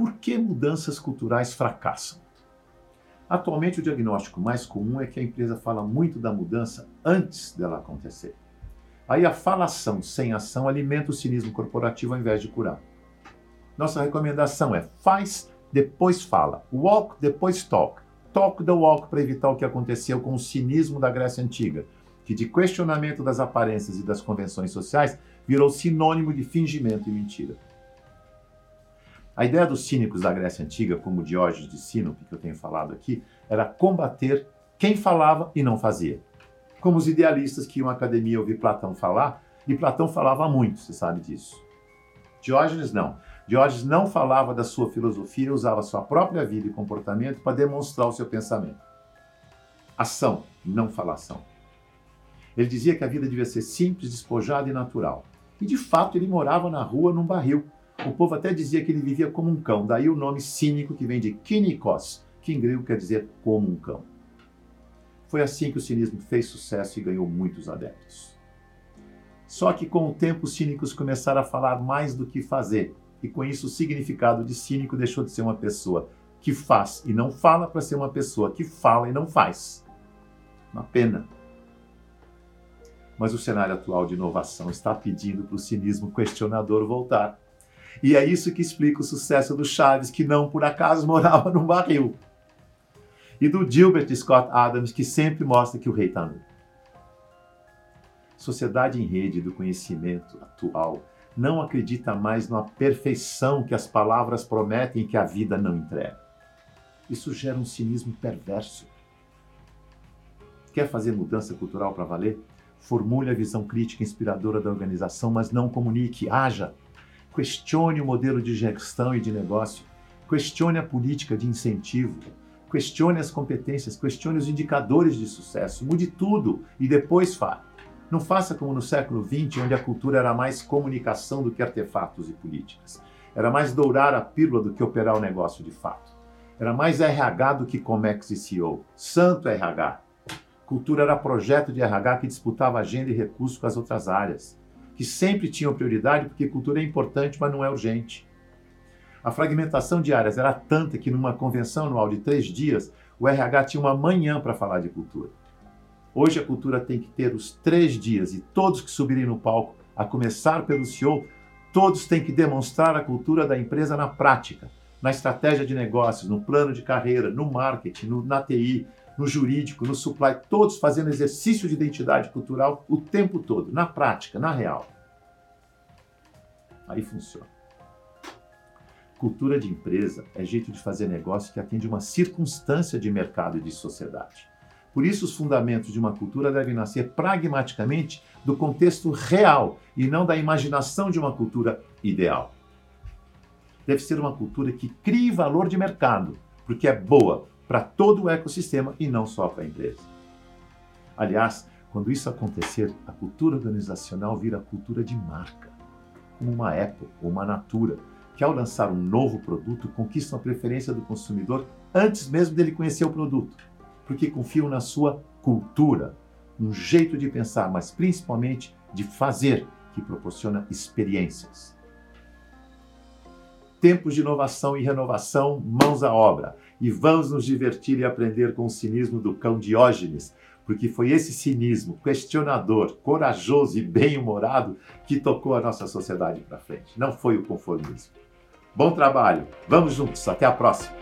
por que mudanças culturais fracassam? Atualmente, o diagnóstico mais comum é que a empresa fala muito da mudança antes dela acontecer. Aí a falação sem ação alimenta o cinismo corporativo ao invés de curar. Nossa recomendação é faz, depois fala. Walk, depois talk. Talk the walk para evitar o que aconteceu com o cinismo da Grécia Antiga, que de questionamento das aparências e das convenções sociais virou sinônimo de fingimento e mentira. A ideia dos cínicos da Grécia Antiga, como Diógenes de Sinope, que eu tenho falado aqui, era combater quem falava e não fazia. Como os idealistas que iam à academia ouvir Platão falar, e Platão falava muito, você sabe disso. Diógenes não. Diógenes não falava da sua filosofia, usava sua própria vida e comportamento para demonstrar o seu pensamento. Ação, não falação. Ele dizia que a vida devia ser simples, despojada e natural. E de fato ele morava na rua num barril, o povo até dizia que ele vivia como um cão, daí o nome cínico que vem de kinikos, que em grego quer dizer como um cão. Foi assim que o cinismo fez sucesso e ganhou muitos adeptos. Só que com o tempo os cínicos começaram a falar mais do que fazer, e com isso o significado de cínico deixou de ser uma pessoa que faz e não fala para ser uma pessoa que fala e não faz. Uma pena. Mas o cenário atual de inovação está pedindo para o cinismo questionador voltar. E é isso que explica o sucesso do Chaves, que não por acaso morava num barril. E do Gilbert Scott Adams, que sempre mostra que o rei está nu. Sociedade em rede do conhecimento atual não acredita mais na perfeição que as palavras prometem que a vida não entrega. Isso gera um cinismo perverso. Quer fazer mudança cultural para valer? Formule a visão crítica inspiradora da organização, mas não comunique, haja. Questione o modelo de gestão e de negócio. Questione a política de incentivo. Questione as competências, questione os indicadores de sucesso. Mude tudo e depois fale. Não faça como no século XX, onde a cultura era mais comunicação do que artefatos e políticas. Era mais dourar a pílula do que operar o negócio de fato. Era mais RH do que Comex e CEO. Santo RH. Cultura era projeto de RH que disputava agenda e recursos com as outras áreas que sempre tinham prioridade, porque cultura é importante, mas não é urgente. A fragmentação de áreas era tanta que numa convenção anual de três dias, o RH tinha uma manhã para falar de cultura. Hoje a cultura tem que ter os três dias e todos que subirem no palco, a começar pelo CEO, todos têm que demonstrar a cultura da empresa na prática, na estratégia de negócios, no plano de carreira, no marketing, no, na TI, no jurídico, no supply, todos fazendo exercício de identidade cultural o tempo todo, na prática, na real. Aí funciona. Cultura de empresa é jeito de fazer negócio que atende uma circunstância de mercado e de sociedade. Por isso, os fundamentos de uma cultura devem nascer pragmaticamente do contexto real e não da imaginação de uma cultura ideal. Deve ser uma cultura que crie valor de mercado, porque é boa para todo o ecossistema e não só para a empresa. Aliás, quando isso acontecer, a cultura organizacional vira cultura de marca, como uma Apple ou uma Natura, que ao lançar um novo produto conquistam a preferência do consumidor antes mesmo dele conhecer o produto, porque confiam na sua cultura, um jeito de pensar, mas principalmente de fazer, que proporciona experiências. Tempos de inovação e renovação, mãos à obra e vamos nos divertir e aprender com o cinismo do cão Diógenes, porque foi esse cinismo questionador, corajoso e bem-humorado que tocou a nossa sociedade para frente. Não foi o conformismo. Bom trabalho, vamos juntos, até a próxima!